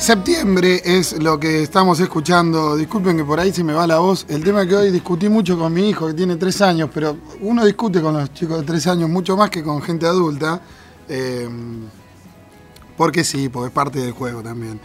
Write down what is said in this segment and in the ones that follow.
Septiembre es lo que estamos escuchando. Disculpen que por ahí se me va la voz. El tema que hoy discutí mucho con mi hijo, que tiene tres años, pero uno discute con los chicos de tres años mucho más que con gente adulta. eh, porque sí, porque es parte del juego también.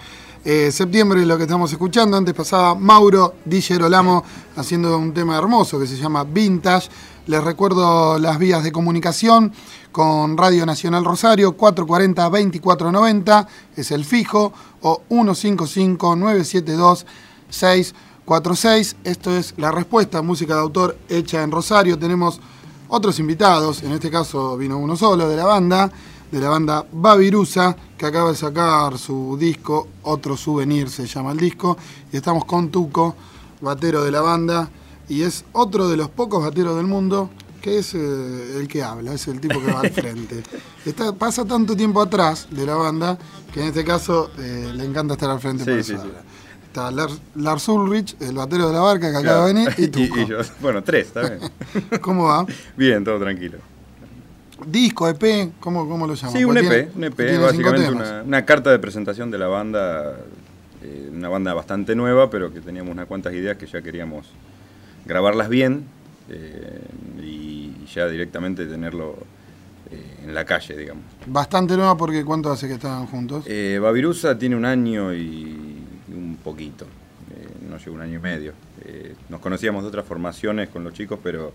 Eh, septiembre lo que estamos escuchando. Antes pasaba Mauro Di Gerolamo haciendo un tema hermoso que se llama Vintage. Les recuerdo las vías de comunicación con Radio Nacional Rosario 440-2490 es el fijo o 155-972-646. Esto es la respuesta, música de autor hecha en Rosario. Tenemos otros invitados, en este caso vino uno solo de la banda, de la banda Babirusa, que acaba de sacar su disco, Otro Souvenir se llama el disco, y estamos con Tuco, batero de la banda, y es otro de los pocos bateros del mundo que es eh, el que habla, es el tipo que va al frente. Está, pasa tanto tiempo atrás de la banda que en este caso eh, le encanta estar al frente. Sí, por sí, sí. Está Lars, Lars Ulrich, el batero de la barca que acaba de venir, y Tuco. y yo. Bueno, tres, está bien. ¿Cómo va? Bien, todo tranquilo. Disco, EP, ¿cómo, cómo lo llaman? Sí, un EP, tiene- un EP, tiene básicamente una, una carta de presentación de la banda, eh, una banda bastante nueva, pero que teníamos unas cuantas ideas que ya queríamos grabarlas bien eh, y ya directamente tenerlo eh, en la calle, digamos. Bastante nueva porque ¿cuánto hace que estaban juntos? Babirusa tiene un año y un poquito, no llega un año y medio. Nos conocíamos de otras formaciones con los chicos, pero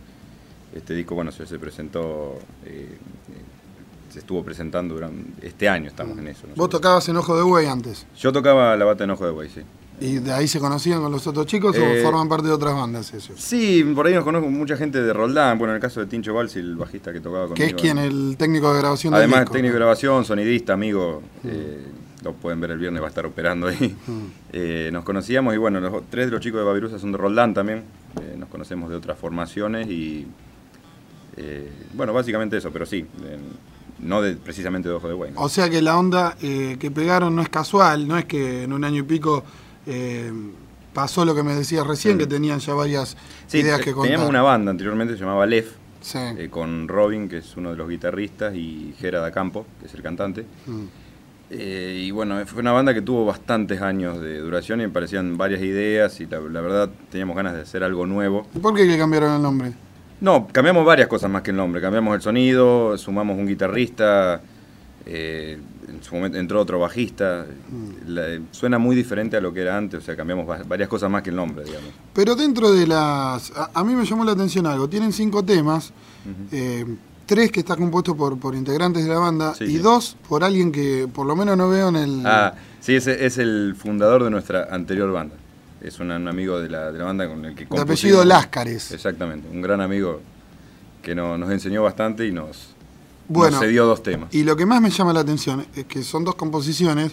este disco, bueno, se, se presentó, eh, eh, se estuvo presentando durante este año, estamos en eso. Vos nosotros. tocabas en Ojo de Buey antes. Yo tocaba la bata en ojo de buey, sí. ¿Y de ahí se conocían con los otros chicos Eh, o forman parte de otras bandas esos? Sí, por ahí nos conozco mucha gente de Roldán, bueno, en el caso de Tincho Valsi, el bajista que tocaba conmigo. Que es quien, el técnico de grabación del Además, disco. técnico de grabación, sonidista, amigo, eh, lo pueden ver el viernes, va a estar operando ahí. Eh, nos conocíamos y bueno, los tres de los chicos de Babirusa son de Roldán también, eh, nos conocemos de otras formaciones y eh, bueno, básicamente eso, pero sí, eh, no de, precisamente de Ojo de Buey. ¿no? O sea que la onda eh, que pegaron no es casual, no es que en un año y pico eh, pasó lo que me decías recién, que tenían ya varias Sí, ideas que contar. teníamos una banda anteriormente, se llamaba Lef, Sí. eh, con Robin, que es uno de los guitarristas, y Gera da Campo, que es el cantante. Mm. Eh, y bueno, fue una banda que tuvo bastantes años de duración y me parecían varias ideas y la, la verdad teníamos ganas de hacer algo nuevo. ¿Y ¿Por qué le cambiaron el nombre? No, cambiamos varias cosas más que el nombre. Cambiamos el sonido, sumamos un guitarrista, eh, en su momento entró otro bajista. La- suena muy diferente a lo que era antes, o sea, cambiamos va- varias cosas más que el nombre, digamos. Pero dentro de las... A, a mí me llamó la atención algo. Tienen cinco temas, eh, tres que está compuesto por, por integrantes de la banda Sí, y sí. dos por alguien que por lo menos no veo en el... Ah, sí, ese es el fundador de nuestra anterior banda. Es un, un amigo de la, de la banda con el que de apellido Láscares. Exactamente, un gran amigo que no- nos enseñó bastante y nos, Bueno, nos cedió dos temas. Y lo que más me llama la atención es que son dos composiciones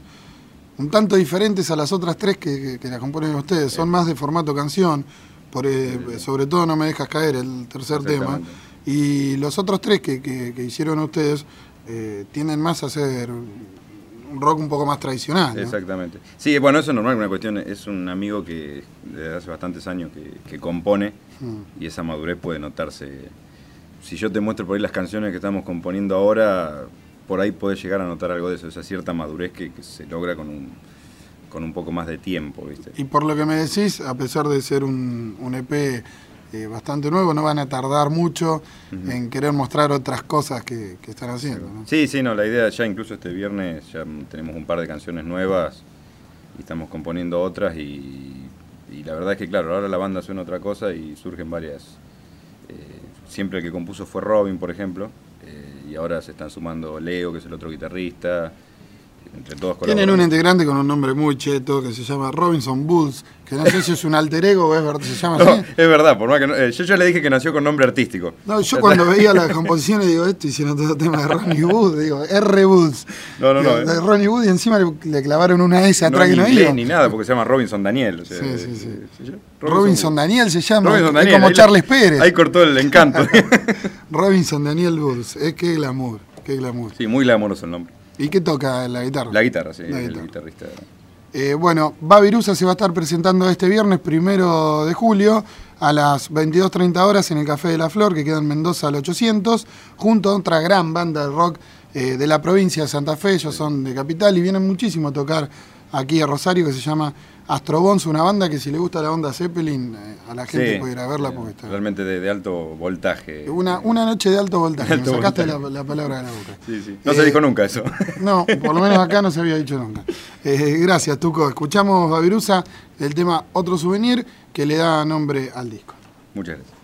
un tanto diferentes a las otras tres que, que- que la componen ustedes. Son más de formato canción, por, eh, sobre todo No me dejas caer, el tercer tema. Y los otros tres que, que- hicieron ustedes eh, tienden más a ser rock un poco más tradicional. ¿no? Exactamente. Sí, bueno, eso es normal, una cuestión, es un amigo que desde hace bastantes años que, que compone Mm. y esa madurez puede notarse. Si yo te muestro por ahí las canciones que estamos componiendo ahora, por ahí puedes llegar a notar algo de eso, esa cierta madurez que, que se logra con un, con un poco más de tiempo, ¿viste? Y por lo que me decís, a pesar de ser un, un EP eh, bastante nuevo, no van a tardar mucho en querer mostrar otras cosas que, que están haciendo. ¿no? Sí, sí, no, la idea ya incluso este viernes ya tenemos un par de canciones nuevas y estamos componiendo otras y, y la verdad es que claro, ahora la banda suena otra cosa y surgen varias. eh, siempre el que compuso fue Robin, por ejemplo, eh, y ahora se están sumando Leo, que es el otro guitarrista, entre todos Tienen un integrante con un nombre muy cheto que se llama Robinson Bulls, que no sé si es un alter ego o es verdad, se llama No, así. es verdad, por más que no- eh, yo ya le dije que nació con nombre artístico. No, yo cuando veía las composiciones digo, esto hicieron todo el tema de Ronnie Wood, digo, R. Woods. No, no, no, Digo, eh. De Ronnie Wood y encima le, le clavaron una S No atrás es que ni no iba. ni nada, porque se llama Robinson Daniel. o sea, Sí, sí, sí. eh. Robinson Daniel se llama, Robinson es como la- Charles Pérez. Ahí cortó el encanto. Robinson Daniel Bulls, es que glamour, qué glamour. sí, muy glamoroso el nombre. ¿Y qué toca la guitarra? La guitarra, sí, La el guitarrista. Eh, bueno, Babirusa se va a estar presentando este viernes primero de julio a las 22.30 horas en el Café de la Flor, que queda en Mendoza al 800, junto a otra gran banda de rock eh, de la provincia de Santa Fe. Ellos son de Capital y vienen muchísimo a tocar aquí a Rosario que se llama Astrobons, una banda que si le gusta la onda Zeppelin, eh, a la gente Sí, puede ir a verla eh, porque está. Realmente de, de alto voltaje. Una, una noche de alto voltaje, Alto me sacaste la, voltaje. la palabra de la boca. Sí, sí. No Eh, se dijo nunca eso. No, por lo menos acá no se había dicho nunca. Eh, gracias, Tuco. Escuchamos Babirusa, el tema Otro Souvenir, que le da nombre al disco. Muchas gracias.